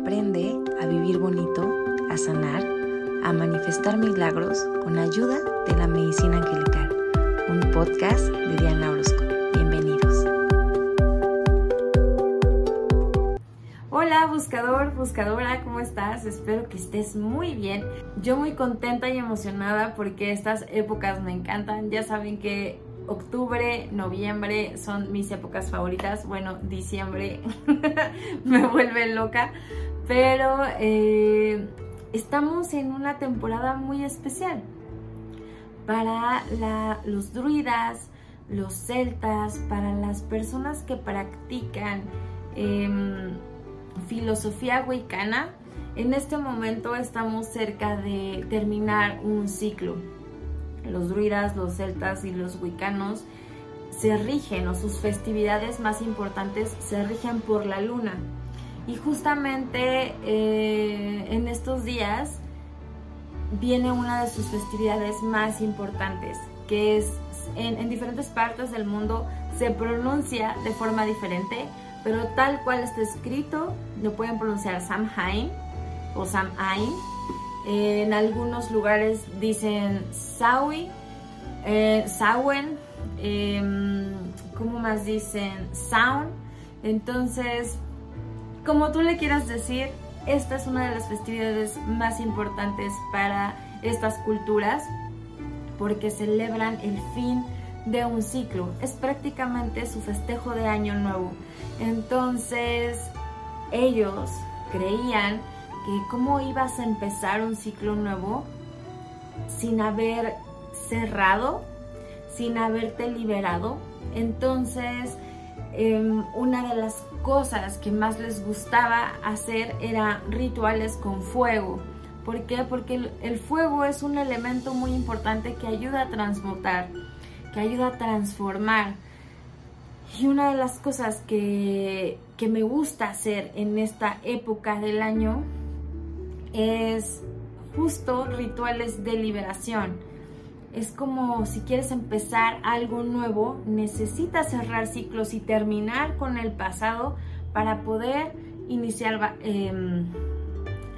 Aprende a vivir bonito, a sanar, a manifestar milagros con ayuda de la medicina angelical. Un podcast de Diana Orozco. Bienvenidos. Hola buscador, buscadora, ¿cómo estás? Espero que estés muy bien. Yo muy contenta y emocionada porque estas épocas me encantan. Ya saben que octubre, noviembre son mis épocas favoritas. Bueno, diciembre me vuelve loca. Pero eh, estamos en una temporada muy especial para los druidas, los celtas, para las personas que practican em, filosofía wicana. En este momento estamos cerca de terminar un ciclo los druidas, los celtas y los wicanos se rigen o sus festividades más importantes se rigen por la luna. Y justamente eh, en estos días viene una de sus festividades más importantes, que es en, diferentes partes del mundo se pronuncia de forma diferente, pero tal cual está escrito, lo pueden pronunciar Samhain o Samhain en algunos lugares dicen Sawi, eh, Sawen, em, ¿cómo más dicen? Sound. Entonces, como tú le quieras decir, esta es una de las festividades más importantes para estas culturas porque celebran el fin de un ciclo. Es prácticamente su festejo de año nuevo. Entonces, ellos creían que cómo ibas a empezar un ciclo nuevo sin haber cerrado, sin haberte liberado. Entonces, em, una de las cosas que más les gustaba hacer era rituales con fuego. ¿Por qué? Porque el, fuego es un elemento muy importante que ayuda a transmutar, que ayuda a transformar. Y una de las cosas que, que me gusta hacer en esta época del año es justo rituales de liberación. Es como si quieres empezar algo nuevo, necesitas cerrar ciclos y terminar con el pasado para poder iniciar, em,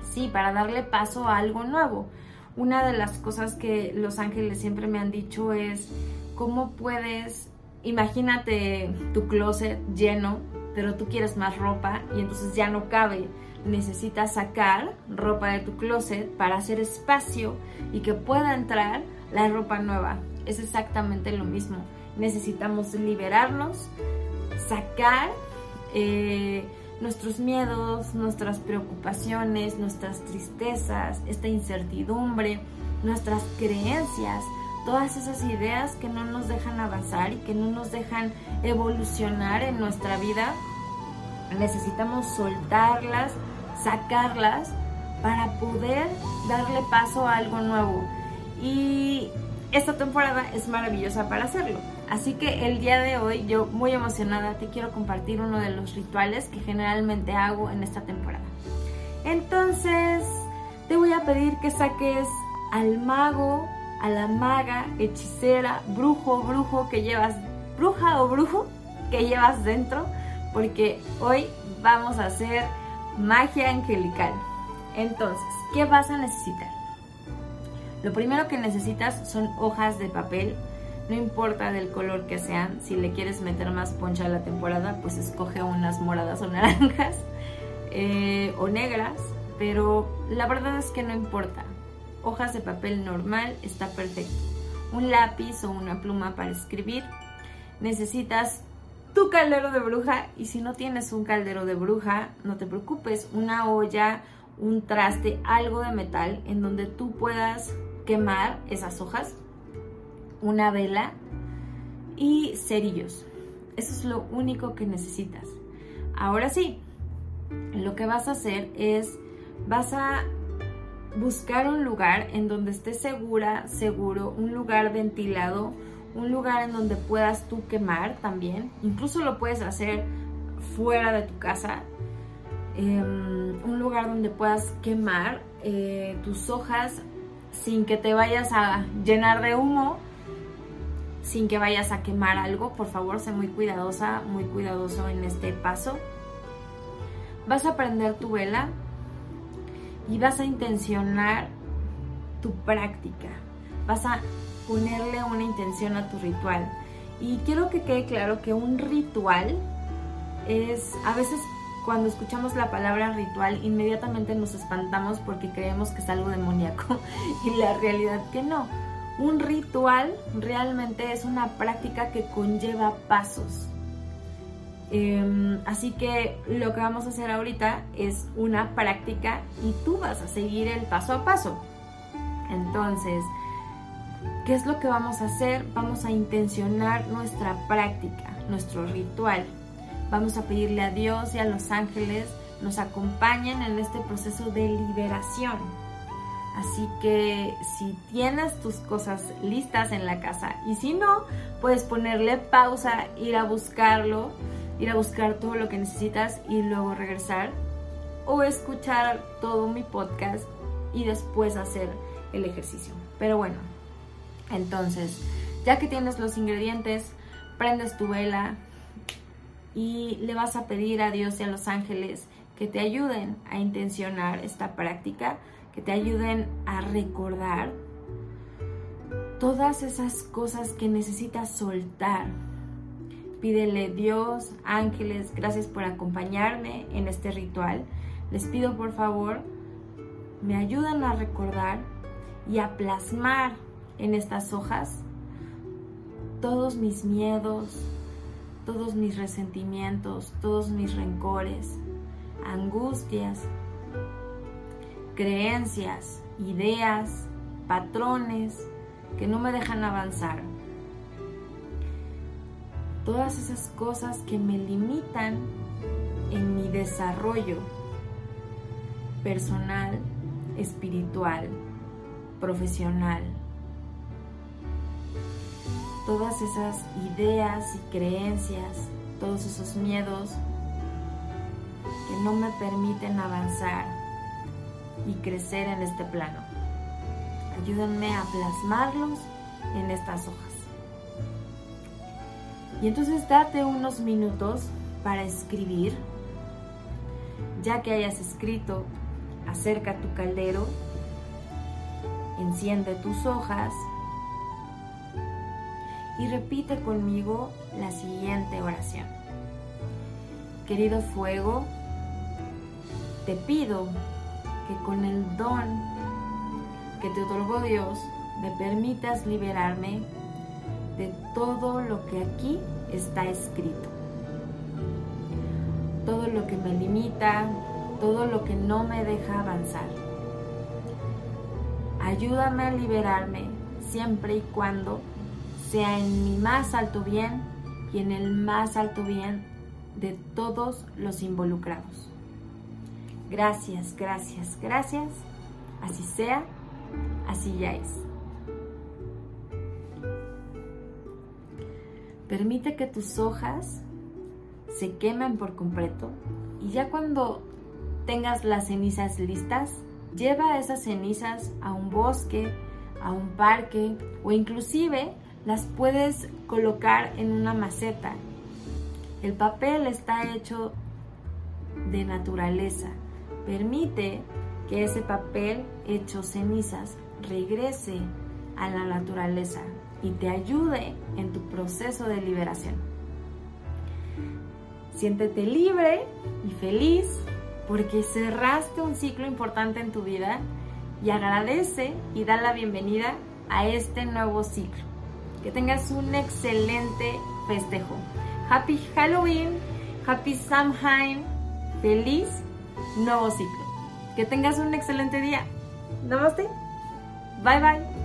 sí, para darle paso a algo nuevo. Una de las cosas que los ángeles siempre me han dicho es cómo puedes, imagínate tu closet lleno, pero tú quieres más ropa y entonces ya no cabe necesitas sacar ropa de tu closet para hacer espacio y que pueda entrar la ropa nueva. Es exactamente lo mismo. Necesitamos liberarnos, sacar eh, nuestros miedos, nuestras preocupaciones, nuestras tristezas, esta incertidumbre, nuestras creencias, todas esas ideas que no nos dejan avanzar y que no nos dejan evolucionar en nuestra vida. Necesitamos soltarlas, sacarlas para poder darle paso a algo nuevo. Y esta temporada es maravillosa para hacerlo. Así que el día de hoy yo muy emocionada te quiero compartir uno de los rituales que generalmente hago en esta temporada. Entonces te voy a pedir que saques al mago, a la maga, hechicera, brujo, brujo que llevas, bruja o brujo que llevas dentro, porque hoy vamos a hacer magia angelical. Entonces, ¿qué vas a necesitar? Lo primero que necesitas son hojas de papel, no importa del color que sean, si le quieres meter más poncha a la temporada, pues escoge unas moradas o naranjas eh, o negras, pero la verdad es que no importa. Hojas de papel normal está perfecto. Un lápiz o una pluma para escribir. Necesitas tu caldero de bruja y si no tienes un caldero de bruja, no te preocupes, una olla, un traste, algo de metal en donde tú puedas quemar esas hojas, una vela y cerillos. Eso es lo único que necesitas. Ahora sí, lo que vas a hacer es, vas a buscar un lugar en donde estés segura, seguro, un lugar ventilado, un lugar en donde puedas tú quemar también. Incluso lo puedes hacer fuera de tu casa. Em, un lugar donde puedas quemar eh, tus hojas sin que te vayas a llenar de humo, sin que vayas a quemar algo. Por favor, sé muy cuidadosa, muy cuidadoso en este paso. Vas a prender tu vela y vas a intencionar tu práctica. Vas a ponerle una intención a tu ritual. Y quiero que quede claro que un ritual es, a veces cuando escuchamos la palabra ritual, inmediatamente nos espantamos porque creemos que es algo demoníaco y la realidad que no. Un ritual realmente es una práctica que conlleva pasos. Em, así que lo que vamos a hacer ahorita es una práctica y tú vas a seguir el paso a paso. Entonces, ¿qué es lo que vamos a hacer? Vamos a intencionar nuestra práctica, nuestro ritual. Vamos a pedirle a Dios y a los ángeles nos acompañen en este proceso de liberación. Así que si tienes tus cosas listas en la casa y si no, puedes ponerle pausa, ir a buscarlo, ir a buscar todo lo que necesitas y luego regresar o escuchar todo mi podcast y después hacer el ejercicio. Pero bueno, entonces, ya que tienes los ingredientes, prendes tu vela y le vas a pedir a Dios y a los ángeles que te ayuden a intencionar esta práctica, que te ayuden a recordar todas esas cosas que necesitas soltar. Pídele Dios, ángeles, gracias por acompañarme en este ritual. Les pido por favor, me ayuden a recordar y a plasmar en estas hojas todos mis miedos, todos mis resentimientos, todos mis rencores, angustias, creencias, ideas, patrones que no me dejan avanzar. Todas esas cosas que me limitan en mi desarrollo personal, espiritual, profesional. Todas esas ideas y creencias, todos esos miedos que no me permiten avanzar y crecer en este plano. Ayúdenme a plasmarlos en estas hojas. Y entonces date unos minutos para escribir. Ya que hayas escrito, acerca tu caldero enciende tus hojas y repite conmigo la siguiente oración. Querido fuego, te pido que con el don que te otorgó Dios me permitas liberarme de todo lo que aquí está escrito. Todo lo que me limita, todo lo que no me deja avanzar Ayúdame a liberarme siempre y cuando sea en mi más alto bien y en el más alto bien de todos los involucrados. Gracias, gracias, gracias. Así sea, así ya es. Permite que tus hojas se quemen por completo y ya cuando tengas las cenizas listas, Lleva esas cenizas a un bosque, a un parque o inclusive las puedes colocar en una maceta. El papel está hecho de naturaleza. Permite que ese papel hecho cenizas regrese a la naturaleza y te ayude en tu proceso de liberación. Siéntete libre y feliz porque cerraste un ciclo importante en tu vida y agradece y da la bienvenida a este nuevo ciclo. Que tengas un excelente festejo. Happy Halloween, Happy Samhain, feliz nuevo ciclo. Que tengas un excelente día. Namaste. Bye bye.